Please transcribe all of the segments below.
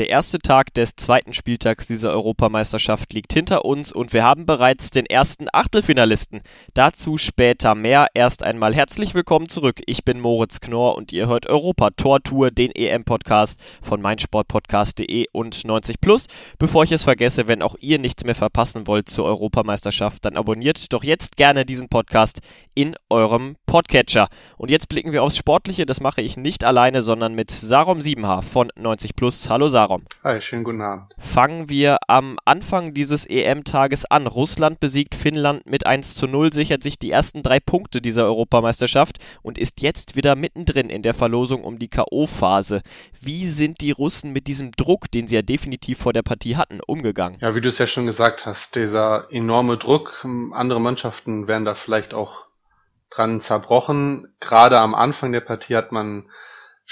Der erste Tag des zweiten Spieltags dieser Europameisterschaft liegt hinter uns und wir haben bereits den ersten Achtelfinalisten. Dazu später mehr. Erst einmal herzlich willkommen zurück. Ich bin Moritz Knorr und ihr hört Europa Tor Tour, den EM-Podcast von meinsportpodcast.de und 90 Plus. Bevor ich es vergesse, wenn auch ihr nichts mehr verpassen wollt zur Europameisterschaft, dann abonniert doch jetzt gerne diesen Podcast in eurem Podcatcher. Und jetzt blicken wir aufs Sportliche. Das mache ich nicht alleine, sondern mit Sarom Siebenhaar von 90 Plus. Hallo Sarom. Saron. Hi, schönen guten Abend. Fangen wir am Anfang dieses EM-Tages an. Russland besiegt Finnland mit 1 zu 0, sichert sich die ersten drei Punkte dieser Europameisterschaft und ist jetzt wieder mittendrin in der Verlosung um die K.O.-Phase. Wie sind die Russen mit diesem Druck, den sie ja definitiv vor der Partie hatten, umgegangen? Ja, wie du es ja schon gesagt hast, dieser enorme Druck. Andere Mannschaften wären da vielleicht auch dran zerbrochen. Gerade am Anfang der Partie hat man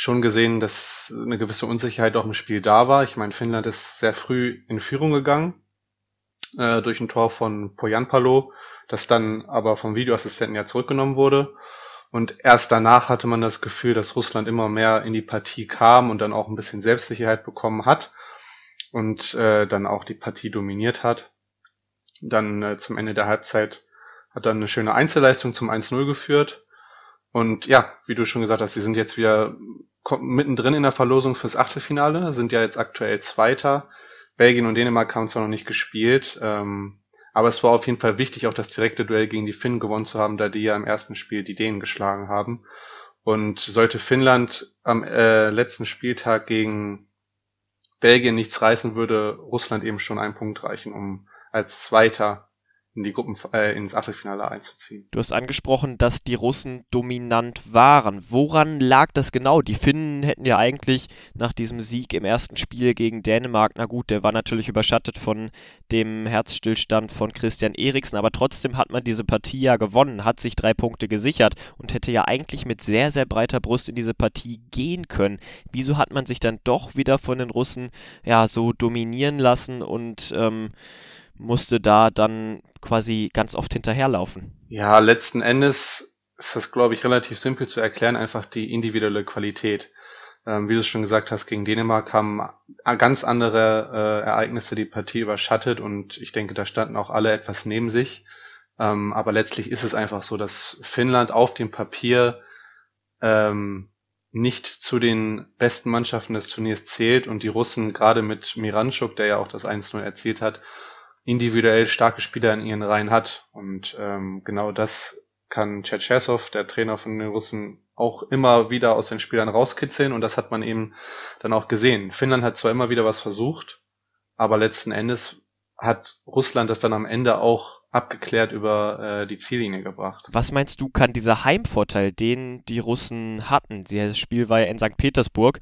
schon gesehen, dass eine gewisse Unsicherheit auch im Spiel da war. Ich meine, Finnland ist sehr früh in Führung gegangen äh, durch ein Tor von Poyanpalo, das dann aber vom Videoassistenten ja zurückgenommen wurde. Und erst danach hatte man das Gefühl, dass Russland immer mehr in die Partie kam und dann auch ein bisschen Selbstsicherheit bekommen hat und äh, dann auch die Partie dominiert hat. Dann äh, zum Ende der Halbzeit hat dann eine schöne Einzelleistung zum 1-0 geführt. Und ja, wie du schon gesagt hast, sie sind jetzt wieder mittendrin in der Verlosung fürs Achtelfinale, sind ja jetzt aktuell Zweiter. Belgien und Dänemark haben zwar noch nicht gespielt, ähm, aber es war auf jeden Fall wichtig, auch das direkte Duell gegen die Finnen gewonnen zu haben, da die ja im ersten Spiel die Dänen geschlagen haben. Und sollte Finnland am äh, letzten Spieltag gegen Belgien nichts reißen, würde Russland eben schon einen Punkt reichen, um als Zweiter in die Gruppen, äh, ins Achtelfinale einzuziehen. Du hast angesprochen, dass die Russen dominant waren. Woran lag das genau? Die Finnen hätten ja eigentlich nach diesem Sieg im ersten Spiel gegen Dänemark, na gut, der war natürlich überschattet von dem Herzstillstand von Christian Eriksen, aber trotzdem hat man diese Partie ja gewonnen, hat sich drei Punkte gesichert und hätte ja eigentlich mit sehr, sehr breiter Brust in diese Partie gehen können. Wieso hat man sich dann doch wieder von den Russen ja so dominieren lassen und ähm, musste da dann quasi ganz oft hinterherlaufen. Ja, letzten Endes ist das, glaube ich, relativ simpel zu erklären, einfach die individuelle Qualität. Ähm, wie du es schon gesagt hast, gegen Dänemark haben ganz andere äh, Ereignisse die Partie überschattet und ich denke, da standen auch alle etwas neben sich. Ähm, aber letztlich ist es einfach so, dass Finnland auf dem Papier ähm, nicht zu den besten Mannschaften des Turniers zählt und die Russen gerade mit Miranchuk, der ja auch das 1-0 erzielt hat, individuell starke Spieler in ihren Reihen hat. Und ähm, genau das kann Cherchesov, der Trainer von den Russen, auch immer wieder aus den Spielern rauskitzeln und das hat man eben dann auch gesehen. Finnland hat zwar immer wieder was versucht, aber letzten Endes hat Russland das dann am Ende auch abgeklärt über äh, die Ziellinie gebracht. Was meinst du, kann dieser Heimvorteil, den die Russen hatten, das Spiel war ja in St. Petersburg,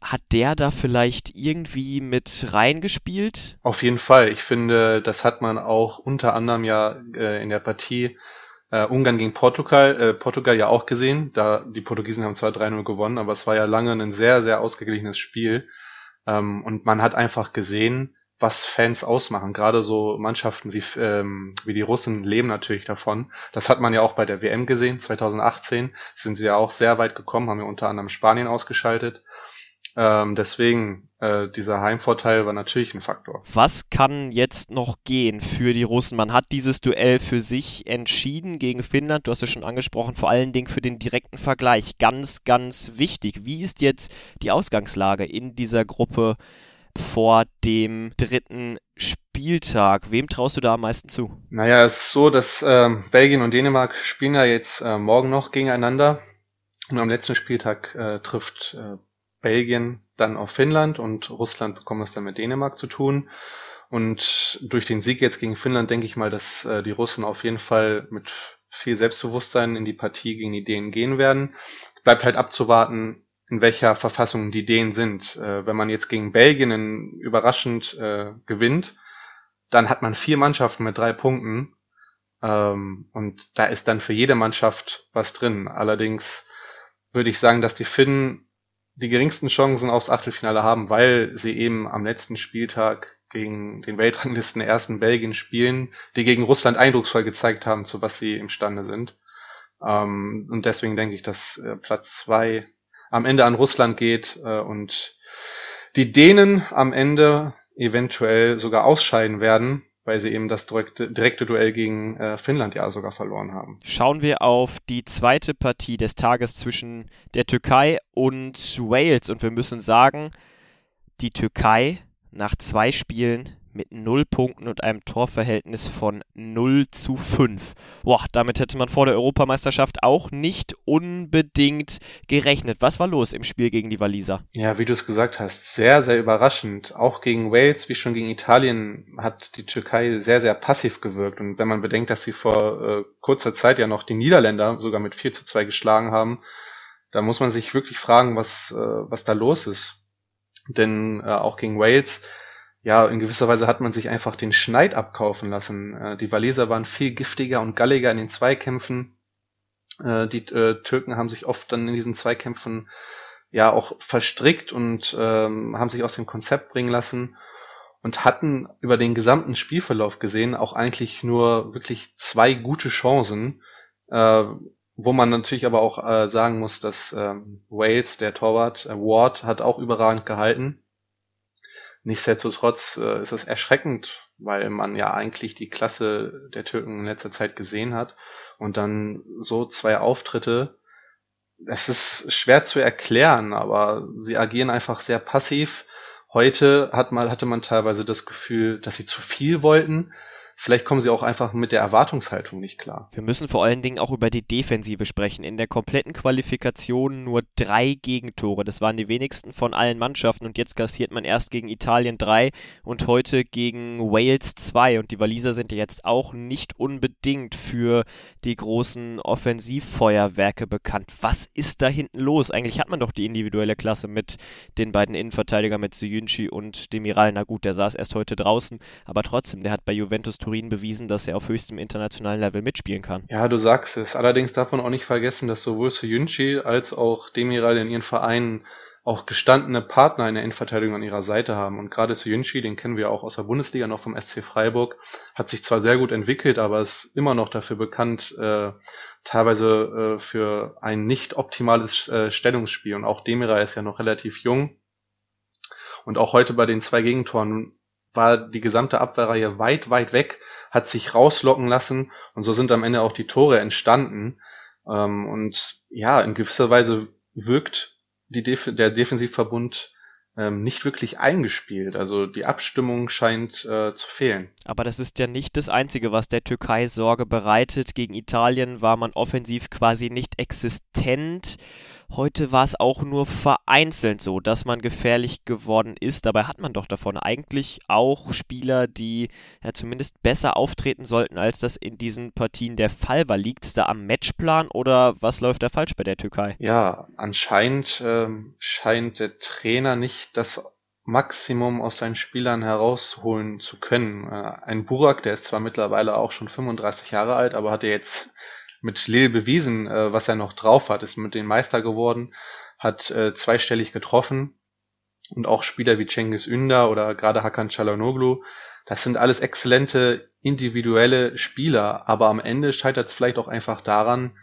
hat der da vielleicht irgendwie mit reingespielt? Auf jeden Fall. Ich finde, das hat man auch unter anderem ja äh, in der Partie äh, Ungarn gegen Portugal, äh, Portugal ja auch gesehen. Da die Portugiesen haben zwar 3-0 gewonnen, aber es war ja lange ein sehr, sehr ausgeglichenes Spiel. Ähm, und man hat einfach gesehen, was Fans ausmachen. Gerade so Mannschaften wie, ähm, wie die Russen leben natürlich davon. Das hat man ja auch bei der WM gesehen, 2018 sind sie ja auch sehr weit gekommen, haben ja unter anderem Spanien ausgeschaltet. Ähm, deswegen, äh, dieser Heimvorteil war natürlich ein Faktor. Was kann jetzt noch gehen für die Russen? Man hat dieses Duell für sich entschieden gegen Finnland. Du hast es schon angesprochen, vor allen Dingen für den direkten Vergleich. Ganz, ganz wichtig. Wie ist jetzt die Ausgangslage in dieser Gruppe vor dem dritten Spieltag. Wem traust du da am meisten zu? Naja, es ist so, dass äh, Belgien und Dänemark spielen ja jetzt äh, morgen noch gegeneinander. Und am letzten Spieltag äh, trifft äh, Belgien dann auf Finnland und Russland bekommen es dann mit Dänemark zu tun. Und durch den Sieg jetzt gegen Finnland denke ich mal, dass äh, die Russen auf jeden Fall mit viel Selbstbewusstsein in die Partie gegen die Dänen gehen werden. Bleibt halt abzuwarten, in welcher Verfassung die Dänen sind. Äh, wenn man jetzt gegen Belgien überraschend äh, gewinnt, dann hat man vier Mannschaften mit drei Punkten. Ähm, und da ist dann für jede Mannschaft was drin. Allerdings würde ich sagen, dass die Finnen die geringsten Chancen aufs Achtelfinale haben, weil sie eben am letzten Spieltag gegen den Weltranglisten ersten Belgien spielen, die gegen Russland eindrucksvoll gezeigt haben, zu was sie imstande sind. Ähm, und deswegen denke ich, dass äh, Platz zwei am Ende an Russland geht äh, und die Dänen am Ende eventuell sogar ausscheiden werden, weil sie eben das direkte, direkte Duell gegen äh, Finnland ja sogar verloren haben. Schauen wir auf die zweite Partie des Tages zwischen der Türkei und Wales und wir müssen sagen, die Türkei nach zwei Spielen mit 0 Punkten und einem Torverhältnis von 0 zu 5. Boah, damit hätte man vor der Europameisterschaft auch nicht unbedingt gerechnet. Was war los im Spiel gegen die Waliser? Ja, wie du es gesagt hast, sehr, sehr überraschend. Auch gegen Wales, wie schon gegen Italien, hat die Türkei sehr, sehr passiv gewirkt. Und wenn man bedenkt, dass sie vor äh, kurzer Zeit ja noch die Niederländer sogar mit 4 zu 2 geschlagen haben, da muss man sich wirklich fragen, was, äh, was da los ist. Denn äh, auch gegen Wales ja, in gewisser Weise hat man sich einfach den Schneid abkaufen lassen. Äh, die Waliser waren viel giftiger und galliger in den Zweikämpfen. Äh, die äh, Türken haben sich oft dann in diesen Zweikämpfen ja auch verstrickt und ähm, haben sich aus dem Konzept bringen lassen und hatten über den gesamten Spielverlauf gesehen auch eigentlich nur wirklich zwei gute Chancen, äh, wo man natürlich aber auch äh, sagen muss, dass äh, Wales, der Torwart, Ward, hat auch überragend gehalten Nichtsdestotrotz äh, ist es erschreckend, weil man ja eigentlich die Klasse der Türken in letzter Zeit gesehen hat und dann so zwei Auftritte. Es ist schwer zu erklären, aber sie agieren einfach sehr passiv. Heute hat mal, hatte man teilweise das Gefühl, dass sie zu viel wollten Vielleicht kommen sie auch einfach mit der Erwartungshaltung nicht klar. Wir müssen vor allen Dingen auch über die Defensive sprechen. In der kompletten Qualifikation nur drei Gegentore. Das waren die wenigsten von allen Mannschaften und jetzt kassiert man erst gegen Italien drei und heute gegen Wales zwei. Und die Waliser sind ja jetzt auch nicht unbedingt für die großen Offensivfeuerwerke bekannt. Was ist da hinten los? Eigentlich hat man doch die individuelle Klasse mit den beiden Innenverteidigern, mit Suyunchi und Demiral. Na gut, der saß erst heute draußen, aber trotzdem, der hat bei Juventus Turin bewiesen, dass er auf höchstem internationalen Level mitspielen kann. Ja, du sagst es. Allerdings darf man auch nicht vergessen, dass sowohl Soyunchi als auch Demiral in ihren Vereinen auch gestandene Partner in der Innenverteidigung an ihrer Seite haben. Und gerade Soyunchi, den kennen wir auch aus der Bundesliga noch vom SC Freiburg, hat sich zwar sehr gut entwickelt, aber ist immer noch dafür bekannt, äh, teilweise äh, für ein nicht optimales äh, Stellungsspiel. Und auch Demiral ist ja noch relativ jung. Und auch heute bei den zwei Gegentoren war die gesamte Abwehrreihe weit, weit weg, hat sich rauslocken lassen und so sind am Ende auch die Tore entstanden. Ähm, und ja, in gewisser Weise wirkt die Def der Defensivverbund ähm, nicht wirklich eingespielt. Also die Abstimmung scheint äh, zu fehlen. Aber das ist ja nicht das Einzige, was der Türkei Sorge bereitet. Gegen Italien war man offensiv quasi nicht existent. Heute war es auch nur vereinzelt so, dass man gefährlich geworden ist. Dabei hat man doch davon eigentlich auch Spieler, die ja zumindest besser auftreten sollten, als das in diesen Partien der Fall war. Liegt es da am Matchplan oder was läuft da falsch bei der Türkei? Ja, anscheinend ähm, scheint der Trainer nicht das Maximum aus seinen Spielern herausholen zu können. Äh, ein Burak, der ist zwar mittlerweile auch schon 35 Jahre alt, aber hat er jetzt mit Lille bewiesen, äh, was er noch drauf hat, ist mit den Meister geworden, hat äh, zweistellig getroffen und auch Spieler wie Cengiz Ünder oder gerade Hakan Çalhanoğlu, das sind alles exzellente individuelle Spieler, aber am Ende scheitert es vielleicht auch einfach daran,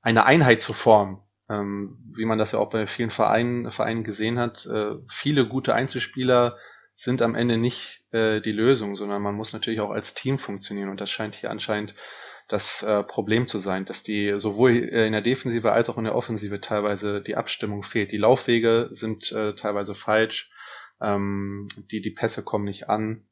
eine Einheit zu formen. Ähm, wie man das ja auch bei vielen Vereinen, Vereinen gesehen hat, äh, viele gute Einzelspieler sind am Ende nicht äh, die Lösung, sondern man muss natürlich auch als Team funktionieren und das scheint hier anscheinend das äh, Problem zu sein, dass die sowohl äh, in der Defensive als auch in der Offensive teilweise die Abstimmung fehlt. Die Laufwege sind äh, teilweise falsch, ähm, die, die Pässe kommen nicht an.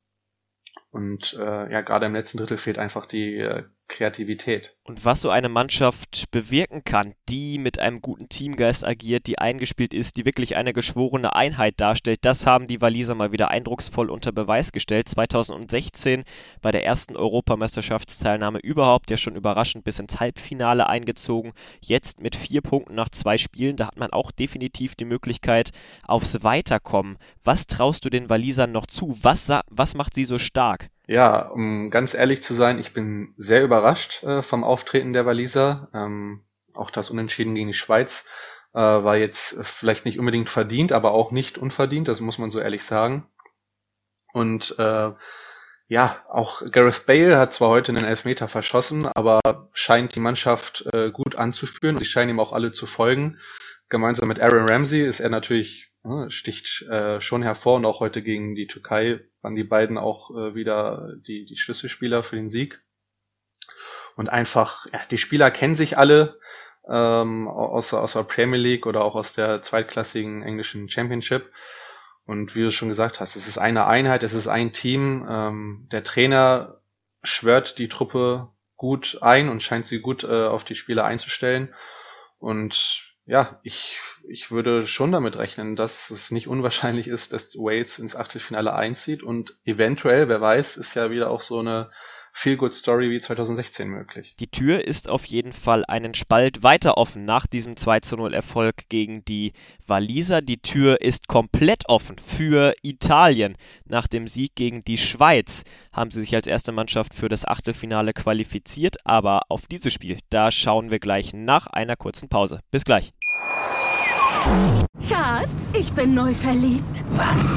Und äh, ja, gerade im letzten Drittel fehlt einfach die äh, Kreativität. Und was so eine Mannschaft bewirken kann, die mit einem guten Teamgeist agiert, die eingespielt ist, die wirklich eine geschworene Einheit darstellt, das haben die Waliser mal wieder eindrucksvoll unter Beweis gestellt. 2016 bei der ersten Europameisterschaftsteilnahme überhaupt ja schon überraschend bis ins Halbfinale eingezogen. Jetzt mit vier Punkten nach zwei Spielen, da hat man auch definitiv die Möglichkeit aufs Weiterkommen. Was traust du den Walisern noch zu? Was, was macht sie so stark? Ja, um ganz ehrlich zu sein, ich bin sehr überrascht äh, vom Auftreten der Waliser. Ähm, auch das Unentschieden gegen die Schweiz Äh, war jetzt vielleicht nicht unbedingt verdient, aber auch nicht unverdient, das muss man so ehrlich sagen. Und äh, ja, auch Gareth Bale hat zwar heute einen Elfmeter verschossen, aber scheint die Mannschaft äh, gut anzuführen. Sie scheinen ihm auch alle zu folgen. Gemeinsam mit Aaron Ramsey ist er natürlich, äh, sticht äh, schon hervor und auch heute gegen die Türkei waren die beiden auch äh, wieder die, die Schlüsselspieler für den Sieg. Und einfach, ja, die Spieler kennen sich alle ähm, aus, aus der Premier League oder auch aus der zweitklassigen englischen Championship. Und wie du schon gesagt hast, es ist eine Einheit, es ist ein Team. Ähm, der Trainer schwört die Truppe gut ein und scheint sie gut äh, auf die Spieler einzustellen. Und ja, ich, ich würde schon damit rechnen, dass es nicht unwahrscheinlich ist, dass Wales ins Achtelfinale einzieht. Und eventuell, wer weiß, ist ja wieder auch so eine Feel-Good-Story wie 2016 möglich. Die Tür ist auf jeden Fall einen Spalt weiter offen nach diesem 2 zu 0 Erfolg gegen die Waliser. Die Tür ist komplett offen für Italien. Nach dem Sieg gegen die Schweiz haben sie sich als erste Mannschaft für das Achtelfinale qualifiziert. Aber auf dieses Spiel, da schauen wir gleich nach einer kurzen Pause. Bis gleich. Schatz, ich bin neu verliebt. Was?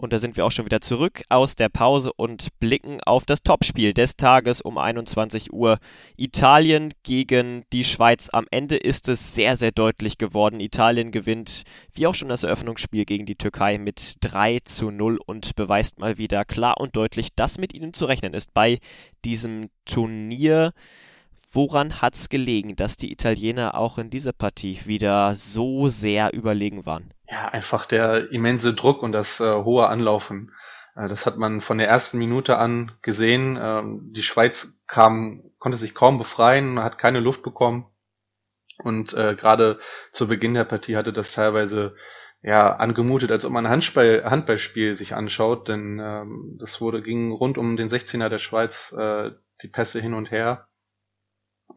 Und da sind wir auch schon wieder zurück aus der Pause und blicken auf das Topspiel des Tages um 21 Uhr. Italien gegen die Schweiz. Am Ende ist es sehr, sehr deutlich geworden. Italien gewinnt, wie auch schon das Eröffnungsspiel gegen die Türkei, mit 3 zu 0 und beweist mal wieder klar und deutlich, dass mit ihnen zu rechnen ist bei diesem Turnier. Woran hat es gelegen, dass die Italiener auch in dieser Partie wieder so sehr überlegen waren? Ja, einfach der immense Druck und das äh, hohe Anlaufen. Äh, das hat man von der ersten Minute an gesehen. Ähm, die Schweiz kam, konnte sich kaum befreien, hat keine Luft bekommen. Und äh, gerade zu Beginn der Partie hatte das teilweise ja angemutet, als ob man ein Handball, Handballspiel sich anschaut, denn ähm, das wurde ging rund um den 16er der Schweiz äh, die Pässe hin und her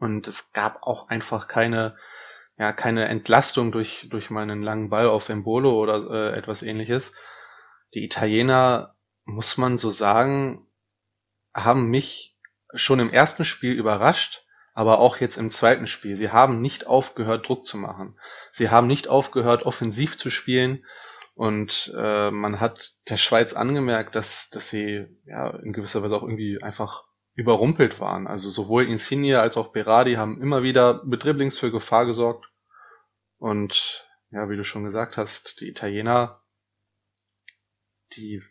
und es gab auch einfach keine, ja, keine Entlastung durch, durch meinen langen Ball auf Embolo oder äh, etwas ähnliches. Die Italiener, muss man so sagen, haben mich schon im ersten Spiel überrascht, aber auch jetzt im zweiten Spiel. Sie haben nicht aufgehört, Druck zu machen. Sie haben nicht aufgehört, offensiv zu spielen. Und äh, man hat der Schweiz angemerkt, dass, dass sie ja in gewisser Weise auch irgendwie einfach überrumpelt waren. Also sowohl Insigne als auch Berardi haben immer wieder mit Dribblings für Gefahr gesorgt. Und ja, wie du schon gesagt hast, die Italiener, die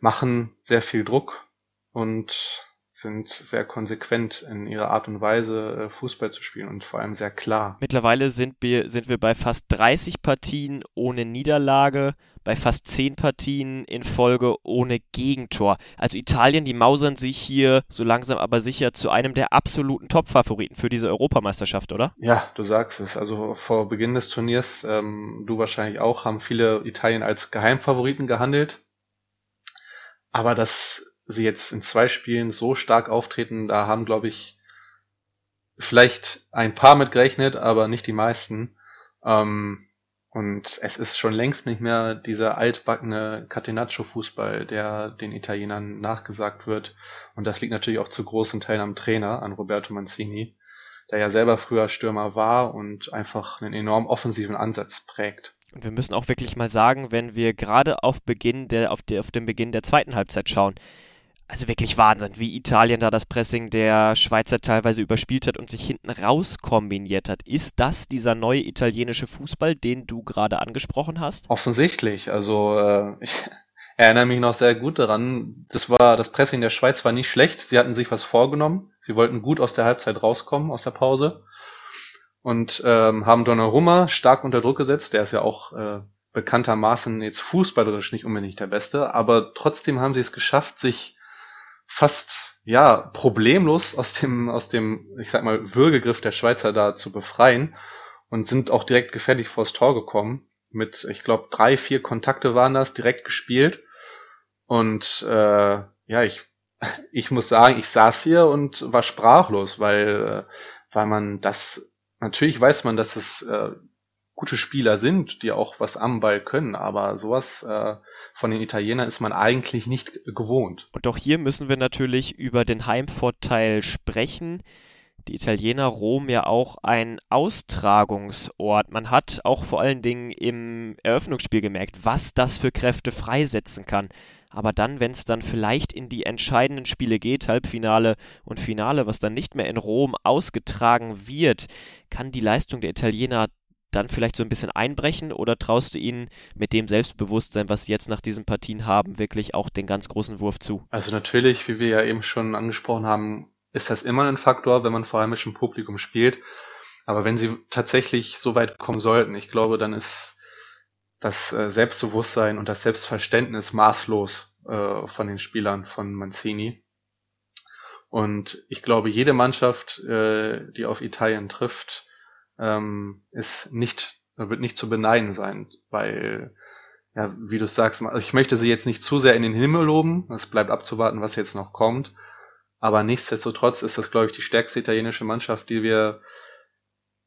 machen sehr viel Druck und sind sehr konsequent in ihrer Art und Weise, äh, Fußball zu spielen und vor allem sehr klar. Mittlerweile sind wir, sind wir bei fast 30 Partien ohne Niederlage, bei fast 10 Partien in Folge ohne Gegentor. Also Italien, die mausern sich hier so langsam aber sicher zu einem der absoluten Top-Favoriten für diese Europameisterschaft, oder? Ja, du sagst es. Also vor Beginn des Turniers, ähm, du wahrscheinlich auch, haben viele Italien als Geheimfavoriten gehandelt. Aber das sie jetzt in zwei Spielen so stark auftreten, da haben, glaube ich, vielleicht ein paar mit gerechnet, aber nicht die meisten. Ähm, und es ist schon längst nicht mehr dieser altbackene Catenaccio-Fußball, der den Italienern nachgesagt wird. Und das liegt natürlich auch zu großen Teilen am Trainer, an Roberto Mancini, der ja selber früher Stürmer war und einfach einen enorm offensiven Ansatz prägt. Und wir müssen auch wirklich mal sagen, wenn wir gerade auf Beginn der, auf, der, auf den Beginn der zweiten Halbzeit schauen, also wirklich Wahnsinn, wie Italien da das Pressing der Schweizer teilweise überspielt hat und sich hinten raus kombiniert hat. Ist das dieser neue italienische Fußball, den du gerade angesprochen hast? Offensichtlich. Also äh, ich erinnere mich noch sehr gut daran. Das war das Pressing der Schweiz war nicht schlecht. Sie hatten sich was vorgenommen. Sie wollten gut aus der Halbzeit rauskommen aus der Pause und ähm, haben Donnarumma stark unter Druck gesetzt. Der ist ja auch äh, bekanntermaßen jetzt fußballerisch nicht unbedingt der Beste, aber trotzdem haben sie es geschafft, sich fast ja problemlos aus dem aus dem ich sag mal Würgegriff der Schweizer da zu befreien und sind auch direkt gefährlich vors Tor gekommen. Mit ich glaube drei vier Kontakte waren das direkt gespielt. Und äh, ja ich ich muss sagen ich saß hier und war sprachlos weil äh, weil man das natürlich weiß man dass es äh, gute Spieler sind, die auch was am Ball können, aber sowas äh, von den Italienern ist man eigentlich nicht gewohnt. Und auch hier müssen wir natürlich über den Heimvorteil sprechen die Italiener Rom ja auch ein Austragungsort. Man hat auch vor allen Dingen im Eröffnungsspiel gemerkt, was das für Kräfte freisetzen kann. Aber dann, wenn es dann vielleicht in die entscheidenden Spiele geht, Halbfinale und Finale, was dann nicht mehr in Rom ausgetragen wird, kann die Leistung der Italiener dann vielleicht so ein bisschen einbrechen oder traust du ihnen mit dem Selbstbewusstsein, was sie jetzt nach diesen Partien haben, wirklich auch den ganz großen Wurf zu? Also natürlich, wie wir ja eben schon angesprochen haben, ist das immer ein Faktor, wenn man vor heimischem Publikum spielt. Aber wenn sie tatsächlich so weit kommen sollten, ich glaube, dann ist das äh, Selbstbewusstsein und das Selbstverständnis maßlos äh, von den Spielern von Mancini. Und ich glaube, jede Mannschaft, äh, die auf Italien trifft, ähm, ist nicht, wird nicht zu beneiden sein, weil, ja, wie du sagst, also ich möchte sie jetzt nicht zu sehr in den Himmel loben. Es bleibt abzuwarten, was jetzt noch kommt. Aber nichtsdestotrotz ist das, glaube ich, die stärkste italienische Mannschaft, die wir,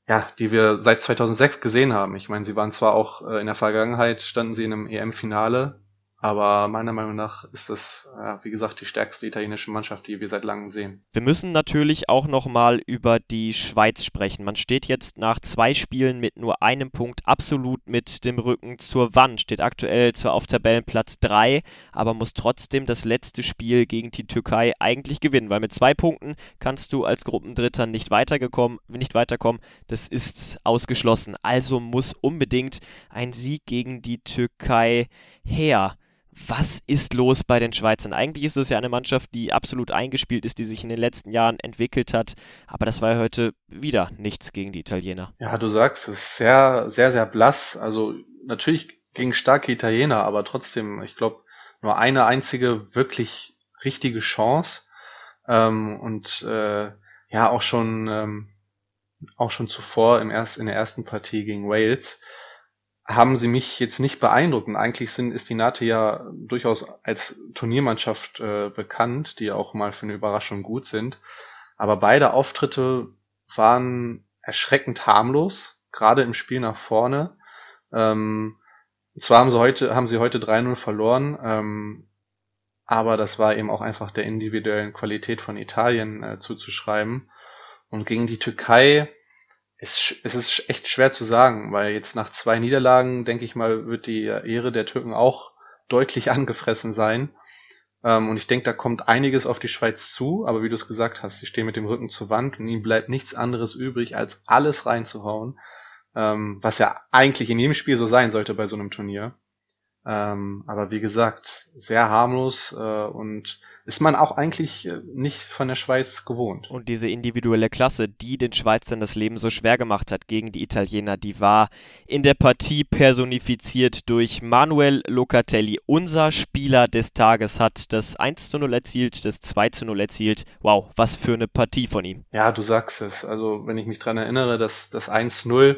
ja, die wir seit 2006 gesehen haben. Ich meine, sie waren zwar auch äh, in der Vergangenheit, standen sie in einem EM-Finale, aber meiner Meinung nach ist das, wie gesagt, die stärkste italienische Mannschaft, die wir seit langem sehen. Wir müssen natürlich auch nochmal über die Schweiz sprechen. Man steht jetzt nach zwei Spielen mit nur einem Punkt absolut mit dem Rücken zur Wand. Steht aktuell zwar auf Tabellenplatz 3, aber muss trotzdem das letzte Spiel gegen die Türkei eigentlich gewinnen, weil mit zwei Punkten kannst du als Gruppendritter nicht weitergekommen, nicht weiterkommen. Das ist ausgeschlossen. Also muss unbedingt ein Sieg gegen die Türkei her was ist los bei den Schweizern? Eigentlich ist es ja eine Mannschaft, die absolut eingespielt ist, die sich in den letzten Jahren entwickelt hat. Aber das war ja heute wieder nichts gegen die Italiener. Ja, du sagst, es ist sehr, sehr, sehr blass. Also natürlich gegen starke Italiener, aber trotzdem, ich glaube, nur eine einzige wirklich richtige Chance. Ähm, und äh, ja, auch schon, ähm, auch schon zuvor im erst, in der ersten Partie gegen Wales haben sie mich jetzt nicht beeindruckt. Und eigentlich sind, ist die Nate ja durchaus als Turniermannschaft äh, bekannt, die auch mal für eine Überraschung gut sind. Aber beide Auftritte waren erschreckend harmlos, gerade im Spiel nach vorne. Ähm, zwar haben sie heute, haben sie heute 3-0 verloren, ähm, aber das war eben auch einfach der individuellen Qualität von Italien äh, zuzuschreiben. Und gegen die Türkei, es, es ist echt schwer zu sagen, weil jetzt nach zwei Niederlagen, denke ich mal, wird die Ehre der Türken auch deutlich angefressen sein. Ähm, und ich denke, da kommt einiges auf die Schweiz zu, aber wie du es gesagt hast, sie stehen mit dem Rücken zur Wand und ihnen bleibt nichts anderes übrig, als alles reinzuhauen, ähm, was ja eigentlich in jedem Spiel so sein sollte bei so einem Turnier. Ähm, aber wie gesagt, sehr harmlos äh, und ist man auch eigentlich äh, nicht von der Schweiz gewohnt. Und diese individuelle Klasse, die den Schweizern das Leben so schwer gemacht hat gegen die Italiener, die war in der Partie personifiziert durch Manuel Locatelli. Unser Spieler des Tages hat das 1 zu 0 erzielt, das 2 zu 0 erzielt. Wow, was für eine Partie von ihm. Ja, du sagst es. Also wenn ich mich dran erinnere, dass das 1-0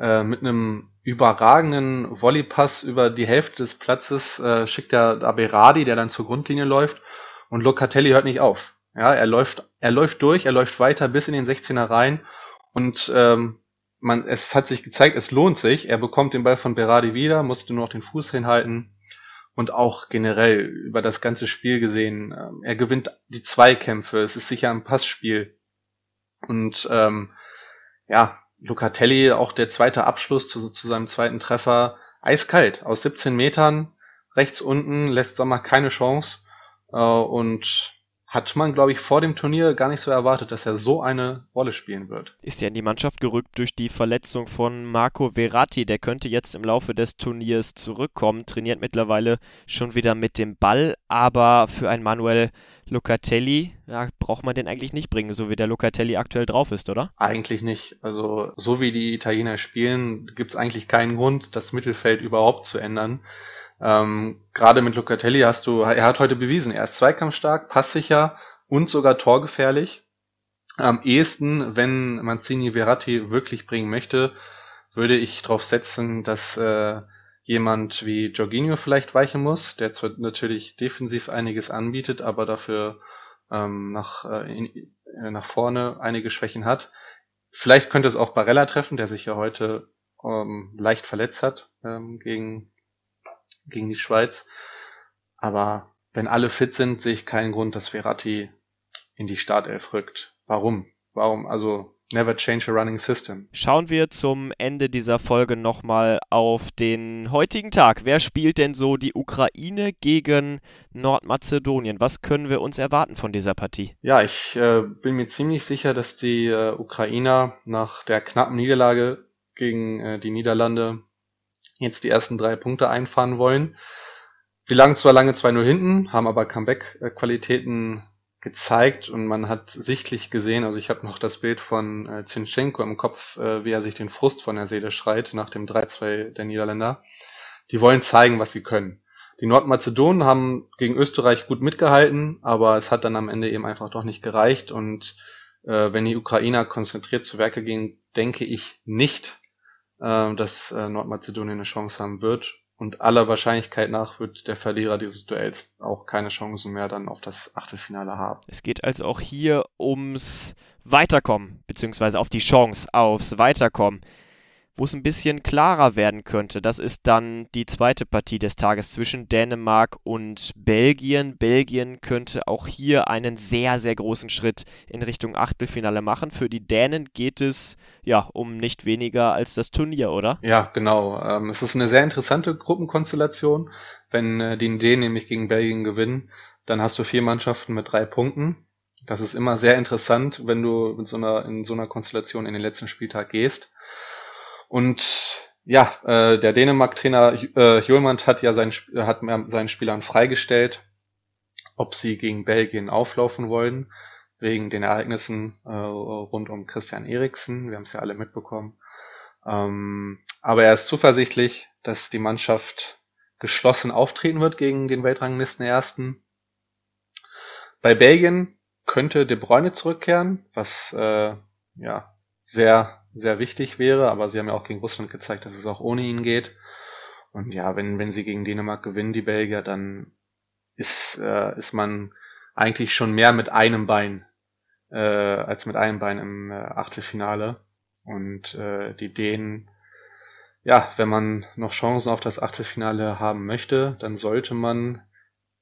äh, mit einem überragenden Volleypass über die Hälfte des Platzes äh, schickt er Aberadi, der dann zur Grundlinie läuft und Locatelli hört nicht auf. Ja, er läuft, er läuft durch, er läuft weiter bis in den 16er rein und ähm, man, es hat sich gezeigt, es lohnt sich. Er bekommt den Ball von Berardi wieder, musste nur noch den Fuß hinhalten und auch generell über das ganze Spiel gesehen. Ähm, er gewinnt die Zweikämpfe, es ist sicher ein Passspiel und ähm, ja, Lucatelli auch der zweite Abschluss zu, zu seinem zweiten Treffer. Eiskalt, aus 17 Metern, rechts unten, lässt Sommer keine Chance. Äh, und hat man, glaube ich, vor dem Turnier gar nicht so erwartet, dass er so eine Rolle spielen wird. Ist ja in die Mannschaft gerückt durch die Verletzung von Marco Verratti. Der könnte jetzt im Laufe des Turniers zurückkommen, trainiert mittlerweile schon wieder mit dem Ball, aber für ein Manuel Locatelli, ja, braucht man den eigentlich nicht bringen, so wie der Locatelli aktuell drauf ist, oder? Eigentlich nicht. Also so wie die Italiener spielen, gibt es eigentlich keinen Grund, das Mittelfeld überhaupt zu ändern. Ähm, Gerade mit Locatelli hast du, er hat heute bewiesen, er ist zweikampfstark, passsicher und sogar torgefährlich. Am ehesten, wenn Mancini Verratti wirklich bringen möchte, würde ich darauf setzen, dass äh, jemand wie Jorginho vielleicht weichen muss, der zwar natürlich defensiv einiges anbietet, aber dafür ähm, nach, äh, in, äh, nach vorne einige Schwächen hat. Vielleicht könnte es auch Barella treffen, der sich ja heute ähm, leicht verletzt hat ähm, gegen, gegen die Schweiz. Aber wenn alle fit sind, sehe ich keinen Grund, dass Verratti in die Startelf rückt. Warum? Warum? Also Never change a running system. Schauen wir zum Ende dieser Folge nochmal auf den heutigen Tag. Wer spielt denn so die Ukraine gegen Nordmazedonien? Was können wir uns erwarten von dieser Partie? Ja, ich äh, bin mir ziemlich sicher, dass die äh, Ukrainer nach der knappen Niederlage gegen äh, die Niederlande jetzt die ersten drei Punkte einfahren wollen. Sie lagen zwar lange 2-0 hinten, haben aber Comeback-Qualitäten gezeigt und man hat sichtlich gesehen, also ich habe noch das Bild von äh, Zinchenko im Kopf, äh, wie er sich den Frust von der Seele schreit nach dem 3-2 der Niederländer. Die wollen zeigen, was sie können. Die Nordmazedonen haben gegen Österreich gut mitgehalten, aber es hat dann am Ende eben einfach doch nicht gereicht und äh, wenn die Ukrainer konzentriert zu Werke gehen, denke ich nicht, äh, dass äh, Nordmazedonien eine Chance haben wird und aller Wahrscheinlichkeit nach wird der Verlierer dieses Duells auch keine Chancen mehr dann auf das Achtelfinale haben. Es geht also auch hier ums Weiterkommen, beziehungsweise auf die Chance aufs Weiterkommen wo es ein bisschen klarer werden könnte. Das ist dann die zweite Partie des Tages zwischen Dänemark und Belgien. Belgien könnte auch hier einen sehr, sehr großen Schritt in Richtung Achtelfinale machen. Für die Dänen geht es ja um nicht weniger als das Turnier, oder? Ja, genau. Ähm, es ist eine sehr interessante Gruppenkonstellation. Wenn äh, die Dänen nämlich gegen Belgien gewinnen, dann hast du vier Mannschaften mit drei Punkten. Das ist immer sehr interessant, wenn du mit so einer, in so einer Konstellation in den letzten Spieltag gehst. Und ja, äh, der Dänemark-Trainer äh, Hjulmand hat ja seinen, hat seinen Spielern freigestellt, ob sie gegen Belgien auflaufen wollen, wegen den Ereignissen äh, rund um Christian Eriksen. Wir haben es ja alle mitbekommen. Ähm, aber er ist zuversichtlich, dass die Mannschaft geschlossen auftreten wird gegen den Weltranglisten Ersten. Bei Belgien könnte De Bruyne zurückkehren, was äh, ja sehr sehr wichtig wäre, aber sie haben ja auch gegen Russland gezeigt, dass es auch ohne ihn geht. Und ja, wenn, wenn sie gegen Dänemark gewinnen, die Belgier, dann ist, äh, ist man eigentlich schon mehr mit einem Bein äh, als mit einem Bein im äh, Achtelfinale. Und äh, die Dänen, ja, wenn man noch Chancen auf das Achtelfinale haben möchte, dann sollte man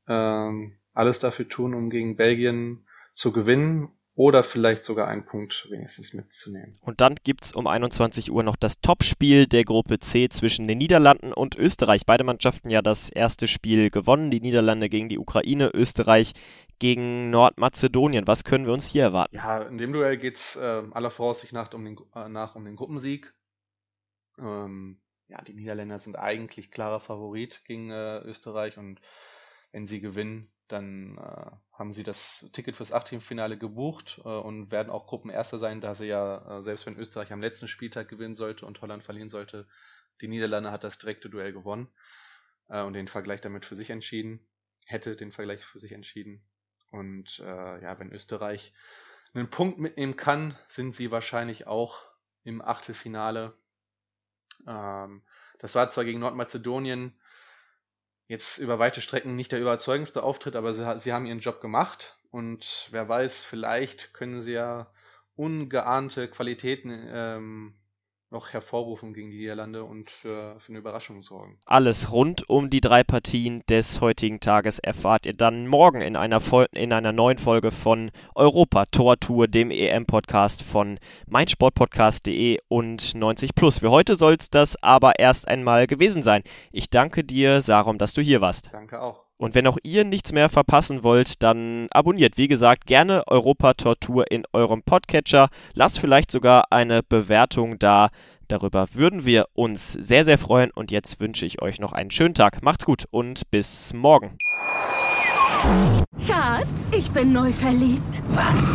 ähm, alles dafür tun, um gegen Belgien zu gewinnen oder vielleicht sogar einen Punkt wenigstens mitzunehmen. Und dann gibt's um 21 Uhr noch das Topspiel der Gruppe C zwischen den Niederlanden und Österreich. Beide Mannschaften ja das erste Spiel gewonnen. Die Niederlande gegen die Ukraine, Österreich gegen Nordmazedonien. Was können wir uns hier erwarten? Ja, in dem Duell geht's äh, aller Voraussicht nach um den, äh, nach um den Gruppensieg. Ähm, ja, die Niederländer sind eigentlich klarer Favorit gegen äh, Österreich und wenn sie gewinnen, dann äh, haben sie das Ticket fürs Achtelfinale gebucht äh, und werden auch Gruppenerster sein, da sie ja, äh, selbst wenn Österreich am letzten Spieltag gewinnen sollte und Holland verlieren sollte, die Niederlande hat das direkte Duell gewonnen äh, und den Vergleich damit für sich entschieden, hätte den Vergleich für sich entschieden. Und äh, ja, wenn Österreich einen Punkt mitnehmen kann, sind sie wahrscheinlich auch im Achtelfinale. Ähm, das war zwar gegen Nordmazedonien jetzt über weite Strecken nicht der überzeugendste Auftritt, aber sie, sie haben ihren Job gemacht und wer weiß, vielleicht können sie ja ungeahnte Qualitäten ähm, noch hervorrufen gegen die Niederlande und für, für eine Überraschung sorgen. Alles rund um die drei Partien des heutigen Tages erfahrt ihr dann morgen in einer, Vol in einer neuen Folge von Europa Tor Tour, dem EM-Podcast von meinsportpodcast.de und 90 Plus. Für heute soll es das aber erst einmal gewesen sein. Ich danke dir, Sarum, dass du hier warst. Danke auch. Und wenn auch ihr nichts mehr verpassen wollt, dann abonniert, wie gesagt, gerne Europa Tortur in eurem Podcatcher. Lasst vielleicht sogar eine Bewertung da. Darüber würden wir uns sehr, sehr freuen. Und jetzt wünsche ich euch noch einen schönen Tag. Macht's gut und bis morgen. Schatz, ich bin neu verliebt. Was?